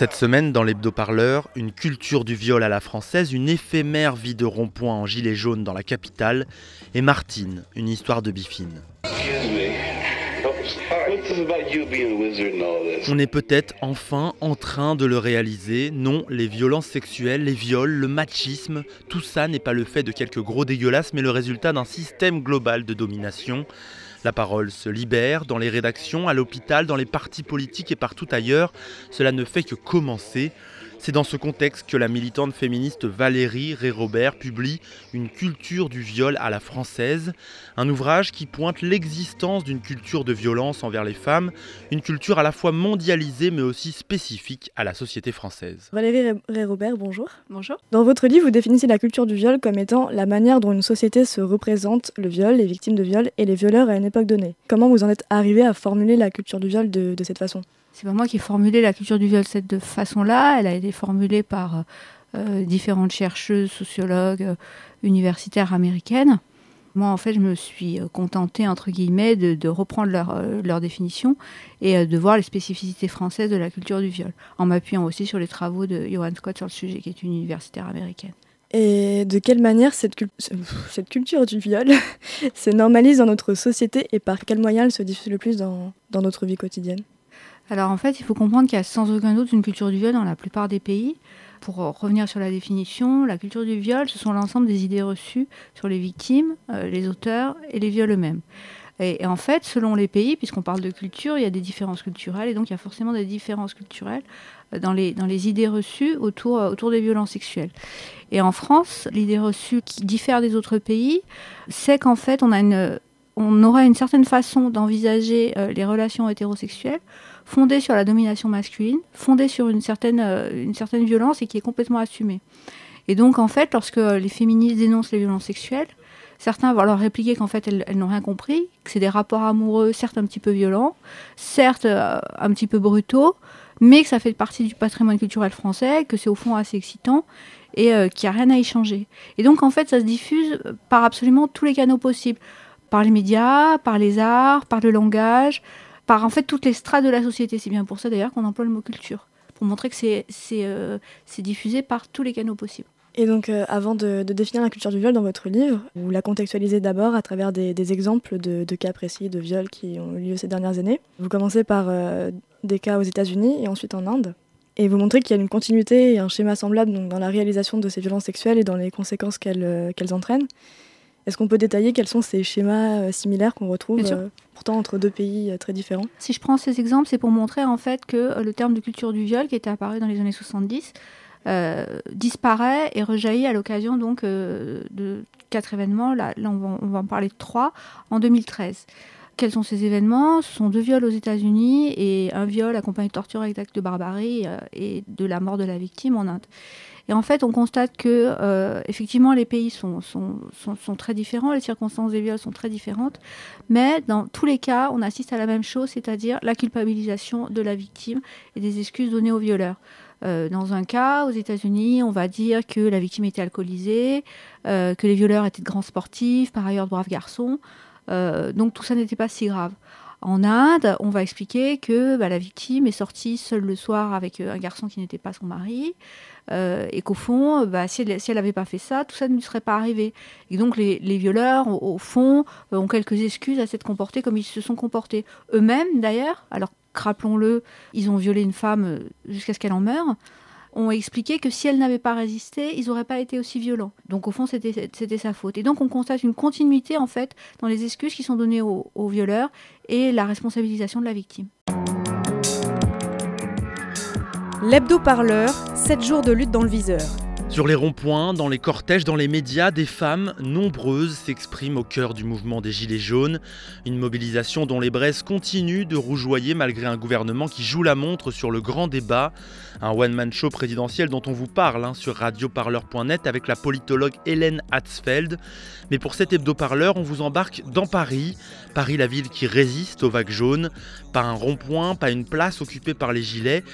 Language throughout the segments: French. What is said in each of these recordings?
Cette semaine, dans l'hebdo-parleur, une culture du viol à la française, une éphémère vie de rond-point en gilet jaune dans la capitale, et Martine, une histoire de bifine. On est peut-être enfin en train de le réaliser. Non, les violences sexuelles, les viols, le machisme, tout ça n'est pas le fait de quelques gros dégueulasses, mais le résultat d'un système global de domination. La parole se libère dans les rédactions, à l'hôpital, dans les partis politiques et partout ailleurs. Cela ne fait que commencer. C'est dans ce contexte que la militante féministe Valérie Ré-Robert publie Une culture du viol à la française, un ouvrage qui pointe l'existence d'une culture de violence envers les femmes, une culture à la fois mondialisée mais aussi spécifique à la société française. Valérie Ré-Robert, bonjour. Bonjour. Dans votre livre, vous définissez la culture du viol comme étant la manière dont une société se représente le viol, les victimes de viol et les violeurs à une époque donnée. Comment vous en êtes arrivé à formuler la culture du viol de, de cette façon? C'est pas moi qui ai formulé la culture du viol de cette façon-là. Elle a été formulée par euh, différentes chercheuses, sociologues, euh, universitaires américaines. Moi, en fait, je me suis contentée, entre guillemets, de, de reprendre leur, euh, leur, définition et euh, de voir les spécificités françaises de la culture du viol, en m'appuyant aussi sur les travaux de Johan Scott sur le sujet, qui est une universitaire américaine. Et de quelle manière cette, cul cette culture du viol se normalise dans notre société et par quels moyens elle se diffuse le plus dans notre vie quotidienne? Alors en fait, il faut comprendre qu'il y a sans aucun doute une culture du viol dans la plupart des pays. Pour revenir sur la définition, la culture du viol, ce sont l'ensemble des idées reçues sur les victimes, euh, les auteurs et les viols eux-mêmes. Et, en fait, selon les pays, puisqu'on parle de culture, il y a des différences culturelles, et donc il y a forcément des différences culturelles dans les, dans les idées reçues autour, autour des violences sexuelles. Et en France, l'idée reçue qui diffère des autres pays, c'est qu'en fait, on, a une, on aura une certaine façon d'envisager euh, les relations hétérosexuelles fondée sur la domination masculine, fondée sur une certaine, euh, une certaine violence et qui est complètement assumée. Et donc, en fait, lorsque les féministes dénoncent les violences sexuelles, certains vont leur répliquer qu'en fait, elles, n'ont rien compris, que c'est des rapports amoureux, certes un petit peu violents, certes euh, un petit peu brutaux, mais que ça fait partie du patrimoine culturel français, que c'est au fond assez excitant et euh, qu'il n'y a rien à y changer. Et donc, en fait, ça se diffuse par absolument tous les canaux possibles. Par les médias, par les arts, par le langage, par en fait toutes les strates de la société. C'est bien pour ça d'ailleurs qu'on emploie le mot culture, pour montrer que c'est euh, diffusé par tous les canaux possibles. Et donc, euh, avant de, définir la culture du viol dans votre livre, vous la contextualisez d'abord à travers des, exemples de, cas précis de viols qui ont eu lieu ces dernières années. Vous commencez par euh, des cas aux États-Unis et ensuite en Inde. Et vous montrez qu'il y a une continuité et un schéma semblable dans la réalisation de ces violences sexuelles et dans les conséquences qu'elles euh, entraînent. Est-ce qu'on peut détailler quels sont ces schémas euh, similaires qu'on retrouve euh, pourtant entre deux pays euh, très différents? Si je prends ces exemples, c'est pour montrer en fait que le terme de culture du viol qui était apparu dans les années 70 euh, disparaît et rejaillit à l'occasion donc euh, de quatre événements. Là, là on, va, on, va, en parler de trois en 2013. Quels sont ces événements? Ce sont deux viols aux États-Unis et un viol accompagné de torture avec acte de barbarie euh, et de la mort de la victime en Inde. Et en fait, on constate que euh, effectivement les pays sont, très différents, les circonstances des viols sont très différentes, mais dans tous les cas, on assiste à la même chose, c'est-à-dire la culpabilisation de la victime et des excuses données aux violeurs. Euh, dans un cas, aux États-Unis, on va dire que la victime était alcoolisée, euh, que les violeurs étaient de grands sportifs, par ailleurs de braves garçons. Donc tout ça n'était pas si grave. En Inde, on va expliquer que bah, la victime est sortie seule le soir avec un garçon qui n'était pas son mari, euh, et qu'au fond, bah, si elle n'avait pas fait ça, tout ça ne lui serait pas arrivé. Et donc les, les violeurs, au, au fond, euh, ont quelques excuses à s'être comportés comme ils se sont comportés. Eux-mêmes, d'ailleurs, alors rappelons-le, ils ont violé une femme jusqu'à ce qu'elle en meure, ont expliqué que si elle n'avait pas résisté, ils n'auraient pas été aussi violents. Donc au fond, c'était sa faute. Et donc on constate une continuité en fait dans les excuses qui sont données aux, aux violeurs et la responsabilisation de la victime. L'hebdo-parleur, 7 jours de lutte dans le viseur. Sur les ronds-points, dans les cortèges, dans les médias, des femmes nombreuses s'expriment au cœur du mouvement des Gilets jaunes. Une mobilisation dont les braises continuent de rougeoyer malgré un gouvernement qui joue la montre sur le grand débat. Un one-man show présidentiel dont on vous parle hein, sur radioparleur.net avec la politologue Hélène Hatzfeld. Mais pour cet hebdo-parleur, on vous embarque dans Paris. Paris, la ville qui résiste aux vagues jaunes. Pas un rond-point, pas une place occupée par les gilets.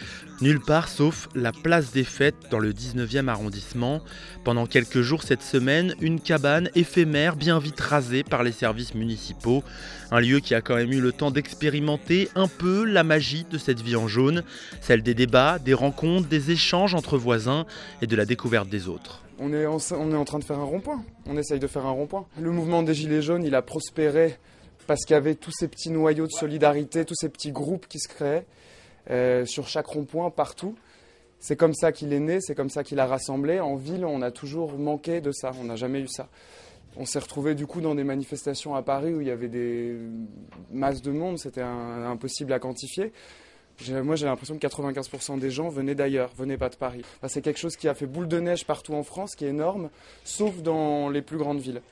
Nulle part sauf la place des fêtes dans le 19e arrondissement. Pendant quelques jours cette semaine, une cabane éphémère bien vite rasée par les services municipaux. Un lieu qui a quand même eu le temps d'expérimenter un peu la magie de cette vie en jaune, celle des débats, des rencontres, des échanges entre voisins et de la découverte des autres. On est, en, train de faire un rond-point. On essaye de faire un rond-point. Le mouvement des Gilets jaunes, il a prospéré parce qu'il y avait tous ces petits noyaux de solidarité, tous ces petits groupes qui se créaient. Euh, sur chaque rond-point, partout. C'est comme ça qu'il est né, c'est comme ça qu'il a rassemblé. En ville, on a toujours manqué de ça, on n'a jamais eu ça. On s'est retrouvé du coup dans des manifestations à Paris où il y avait des masses de monde, c'était impossible à quantifier. Moi, j'ai l'impression que 95% des gens venaient d'ailleurs, venaient pas de Paris. c'est quelque chose qui a fait boule de neige partout en France, qui est énorme, sauf dans les plus grandes villes.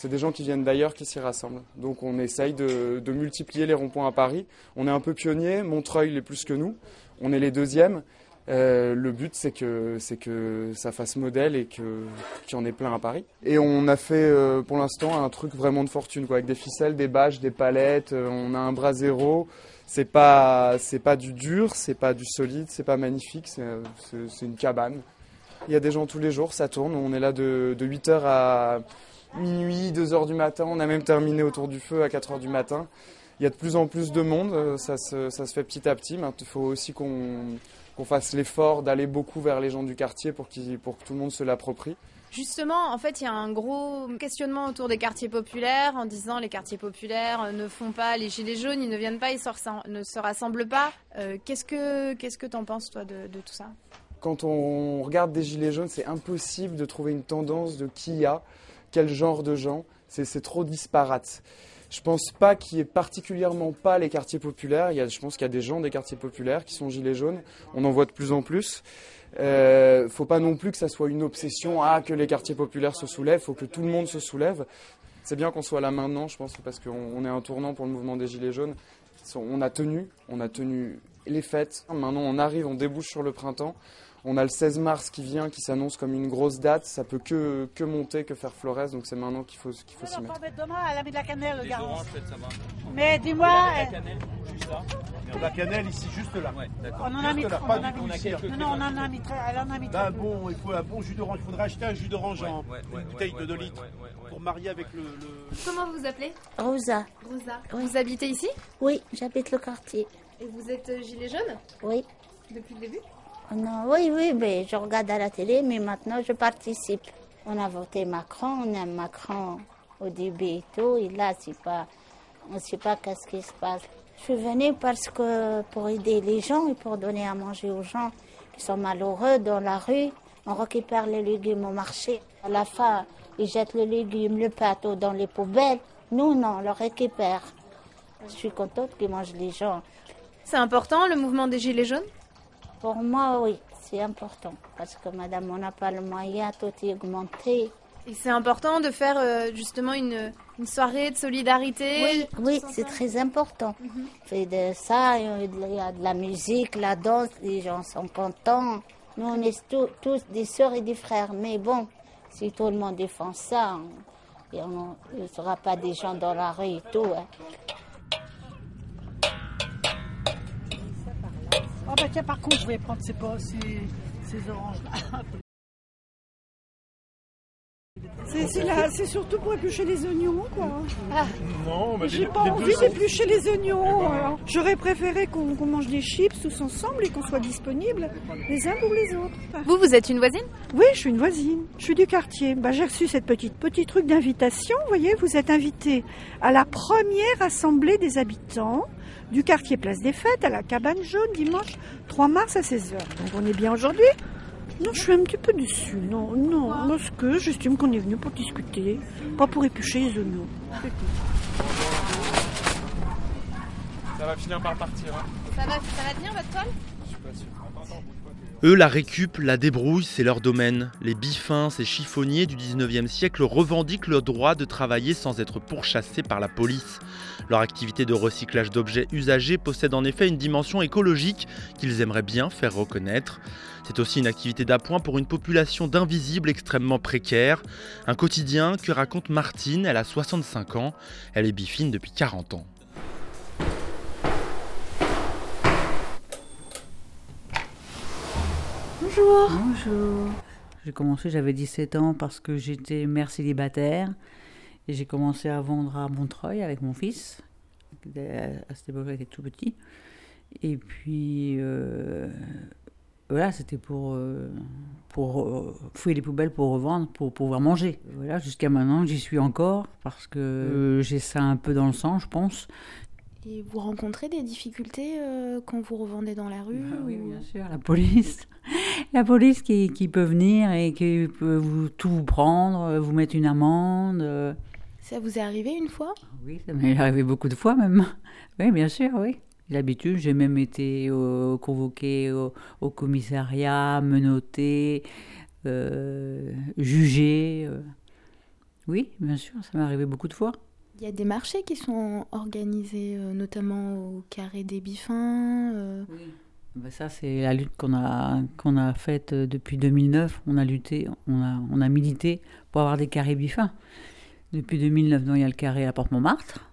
C'est des gens qui viennent d'ailleurs qui s'y rassemblent. Donc on essaye de, multiplier les ronds-points à Paris. On est un peu pionnier, Montreuil est plus que nous. On est les deuxièmes. Euh, le but, c'est que, c'est que ça fasse modèle et qu'il y en ait plein à Paris. Et on a fait euh, pour l'instant un truc vraiment de fortune, quoi, avec des ficelles, des bâches, des palettes. Euh, on a un bras zéro. C'est pas, c'est pas du dur, c'est pas du solide, c'est pas magnifique, c'est, c'est, une cabane. Il y a des gens tous les jours, ça tourne. On est là de, de 8h à minuit, 2 heures du matin. On a même terminé autour du feu à 4 heures du matin. Il y a de plus en plus de monde, euh, ça se, ça se fait petit à petit. Mais il faut aussi qu'on fasse l'effort d'aller beaucoup vers les gens du quartier pour, pour que tout le monde se l'approprie. Justement, en fait, il y a un gros questionnement autour des quartiers populaires en disant les quartiers populaires ne font pas les gilets jaunes, ils ne viennent pas, ils ne se rassemblent pas. Euh, qu'est-ce que qu'est-ce que t'en penses toi de, de tout ça? Quand on regarde des gilets jaunes, c'est impossible de trouver une tendance de qui y a quel genre de gens. C'est trop disparate. Je pense pas qu'il y ait particulièrement pas les quartiers populaires. Y a, je pense qu'il y a des gens des quartiers populaires qui sont gilets jaunes. On en voit de plus en plus. Euh, faut pas non plus que ça soit une obsession à que les quartiers populaires se soulèvent. Faut que tout le monde se soulève. C'est bien qu'on soit là maintenant, je pense, parce qu'on est un tournant pour le mouvement des gilets jaunes. On a tenu, on a tenu les fêtes. Maintenant, on arrive, on débouche sur le printemps. On a le 16 mars qui vient, qui s'annonce comme une grosse date. Ça peut que, que monter, que faire Flores. Donc c'est maintenant qu'il faut, qu'il faut s'y mettre. demain, elle a mis de la cannelle, le garance. Mais dis-moi. La cannelle, juste ça. La cannelle ici, juste là. Ouais, on en a mis. Là, on, en a mis non, non, on en a mis. Elle en a mis. Là, bon, il faut un bon jus d'orange. Il faudrait acheter un jus d'orange en une bouteille de 2 litres pour marier avec le, Comment vous appelez Rosa. Rosa. Vous habitez ici Oui, j'habite le quartier. Et vous êtes gilet jaune Oui. Depuis le début non, oui, oui, mais je regarde à la télé, mais maintenant je participe. On a voté Macron, on aime Macron au début et tout, et là, pas, on ne sait pas qu'est-ce qui se passe. Je suis venue parce que pour aider les gens et pour donner à manger aux gens qui sont malheureux dans la rue. On récupère les légumes au marché. À la fin, ils jettent les légumes, le pâteau dans les poubelles. Nous, non, on le récupère. Je suis contente qu'ils mangent les gens. C'est important le mouvement des Gilets jaunes? Pour moi, oui, c'est important. Parce que madame, on n'a pas le moyen, tout est augmenté. Et c'est important de faire euh, justement une, une, soirée de solidarité Oui, oui c'est très important. Mm fait de ça, il y a de la musique, la danse, les gens sont contents. Nous, on est tous des sœurs et des frères. Mais bon, si tout le monde défend ça, il ne sera pas des gens dans la rue et tout. Hein. Oh bah tiens, par contre, je vais prendre ces, ces, ces oranges-là. C'est surtout pour éplucher les oignons, quoi. Ah. Non, mais J'ai pas envie d'éplucher les oignons. J'aurais préféré qu'on mange des chips tous ensemble et qu'on soit disponibles les uns pour les autres. Vous, vous êtes une voisine? Oui, je suis une voisine. Je suis du quartier. Bah, J'ai reçu cette petite petit truc d'invitation. Vous voyez, vous êtes invité à la première assemblée des habitants du quartier Place des Fêtes à la cabane jaune dimanche 3 mars à 16h. Donc on est bien aujourd'hui Non, je suis un petit peu déçue. Non, non, parce que j'estime qu'on est venu pour discuter, pas pour éplucher les oignons. Ça va finir par partir. Hein. Ça, va, ça va tenir votre toile Je suis pas sûr. Eux, la récup, la débrouille, c'est leur domaine. Les bifins, ces chiffonniers du 19e siècle revendiquent le droit de travailler sans être pourchassés par la police. Leur activité de recyclage d'objets usagés possède en effet une dimension écologique qu'ils aimeraient bien faire reconnaître. C'est aussi une activité d'appoint pour une population d'invisibles extrêmement précaires. Un quotidien que raconte Martine, elle a 65 ans, elle est bifine depuis 40 ans. Bonjour. Bonjour. J'ai commencé, j'avais 17 ans parce que j'étais mère célibataire. Et j'ai commencé à vendre à Montreuil avec mon fils. À cette époque-là, il était tout petit. Et puis, euh, voilà, c'était pour, euh, pour euh, fouiller les poubelles pour revendre, pour pouvoir manger. Voilà, jusqu'à maintenant, j'y suis encore parce que j'ai ça un peu dans le sang, je pense. Et vous rencontrez des difficultés quand vous revendez dans la rue bah Oui, bien sûr, la police. La police qui, qui, peut venir et qui peut vous, tout vous prendre, vous mettre une amende. Ça vous est arrivé une fois? Oui, ça m'est arrivé beaucoup de fois même. Oui, bien sûr, oui. L'habitude, j'ai même été euh, convoqué au, commissariat, menotté, euh, jugé. Euh. Oui, bien sûr, ça m'est arrivé beaucoup de fois. Il y a des marchés qui sont organisés, notamment au Carré des Bifins. Oui. Ben ça, c'est la lutte qu'on a, qu'on a faite depuis 2009. On a lutté, on a, on a milité pour avoir des carrés bifins. Depuis 2009, il y a le carré à Porte-Montmartre.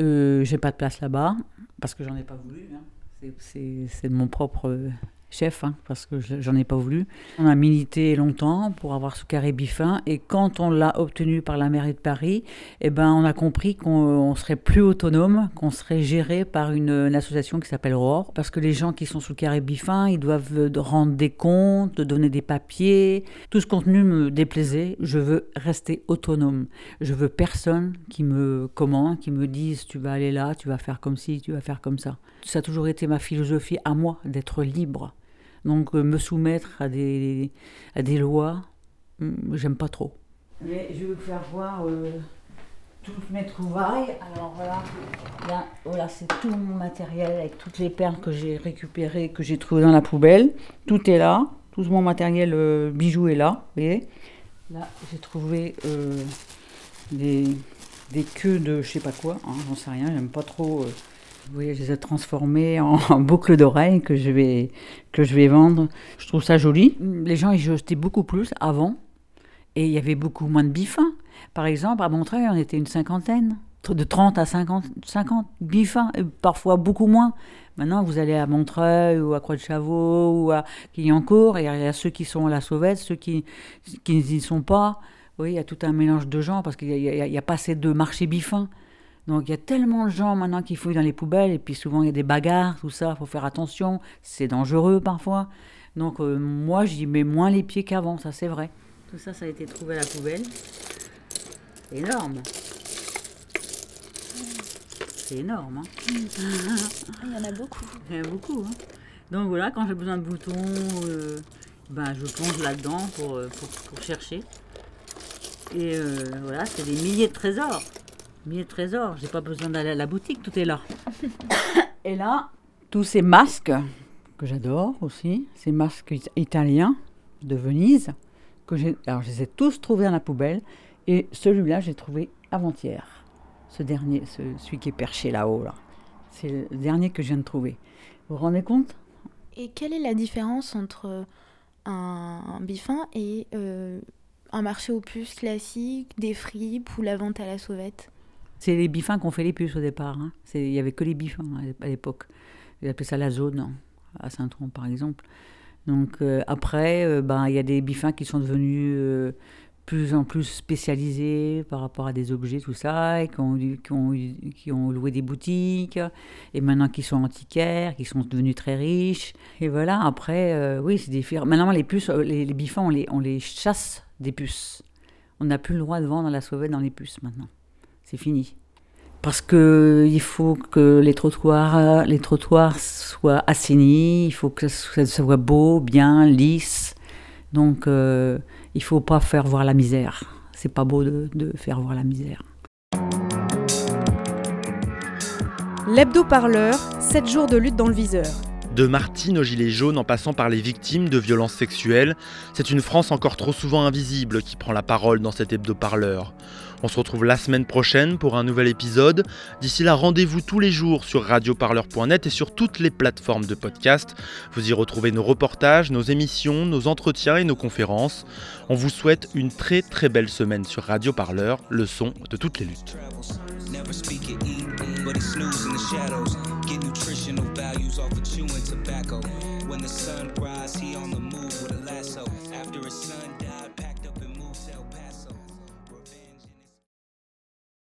Euh, j'ai pas de place là-bas parce que j'en ai pas voulu. Hein. C'est de mon propre chef, hein, parce que j'en ai pas voulu. On a milité longtemps pour avoir ce carré bifin, et quand on l'a obtenu par la mairie de Paris, eh ben, on a compris qu'on serait plus autonome, qu'on serait géré par une, association qui s'appelle ROR, parce que les gens qui sont sous le carré bifin, ils doivent rendre des comptes, donner des papiers. Tout ce contenu me déplaisait. Je veux rester autonome. Je veux personne qui me commande, qui me dise tu vas aller là, tu vas faire comme ci, tu vas faire comme ça. Ça a toujours été ma philosophie à moi d'être libre. Donc euh, me soumettre à des, à des lois, hmm, j'aime pas trop. Mais je vais vous faire voir euh, toutes mes trouvailles. Alors voilà, là, voilà c'est tout mon matériel avec toutes les perles que j'ai récupérées, que j'ai trouvées dans la poubelle. Tout est là, tout mon matériel euh, bijoux est là, vous. Là, j'ai trouvé des, des queues de je sais pas quoi, hein, j'en sais rien, j'aime pas trop je les ai transformés en, boucles d'oreilles que je vais que je vais vendre. Je trouve ça joli. Les gens y jetaient beaucoup plus avant et il y avait beaucoup moins de bifins. Par exemple, à Montreuil, on était une cinquantaine, de 30 à 50, 50 bifins, parfois beaucoup moins. Maintenant, vous allez à Montreuil ou à Croix-de-Chavaux ou à Quillancourt, et il y a ceux qui sont à la Sauvette, ceux qui, qui n'y sont pas. Oui, il y a tout un mélange de gens parce qu'il n'y a, a, pas assez de marchés bifins. Donc il y a tellement de gens maintenant qui fouillent dans les poubelles et puis souvent il y a des bagarres, tout ça, il faut faire attention, c'est dangereux parfois. Donc euh, moi j'y mets moins les pieds qu'avant, ça c'est vrai. Tout ça, ça a été trouvé à la poubelle. Énorme. C'est énorme. Hein. Il y en a beaucoup. Il y en a beaucoup. Hein. Donc voilà, quand j'ai besoin de boutons, euh, ben, je plonge là-dedans pour, euh, pour, pour, chercher. Et voilà, c'est des milliers de trésors. Milliers de trésors, j'ai pas besoin d'aller à la boutique, tout est là. Et là, tous ces masques que j'adore aussi, ces masques italiens de Venise, que j'ai, alors je les ai tous trouvés dans la poubelle, et celui-là j'ai trouvé avant-hier. Ce dernier, celui qui est perché là-haut là, c'est le dernier que je viens de trouver. Vous vous rendez compte? Et quelle est la différence entre un, bifin et euh, un marché aux puces classique, des fripes ou la vente à la sauvette? C'est les bifins qu'on fait les puces au départ. Hein. Il n'y avait que les bifins à l'époque. Ils appelaient ça la zone, à Saint-Tron par exemple. Donc euh, après, euh, ben, il y a des bifins qui sont devenus euh, plus en plus spécialisés par rapport à des objets, tout ça, et qui ont, qui ont, qui ont loué des boutiques, et maintenant qui sont antiquaires, qui sont devenus très riches. Et voilà, après, oui, c'est des Maintenant, les puces, les, les bifins, on les, on les chasse des puces. On n'a plus le droit de vendre la sauvette dans les puces maintenant c'est fini. Parce qu'il faut que les trottoirs, les trottoirs soient assainis, il faut que ça soit beau, bien, lisse. Donc euh, il ne faut pas faire voir la misère. C'est pas beau de, de faire voir la misère. L'hebdo parleur, 7 jours de lutte dans le viseur. De Martine aux Gilets jaunes en passant par les victimes de violences sexuelles, c'est une France encore trop souvent invisible qui prend la parole dans cet hebdo-parleur. On se retrouve la semaine prochaine pour un nouvel épisode. D'ici là, rendez-vous tous les jours sur radioparleur.net et sur toutes les plateformes de podcast. Vous y retrouvez nos reportages, nos émissions, nos entretiens et nos conférences. On vous souhaite une très très belle semaine sur Radio Parleur, le son de toutes les luttes.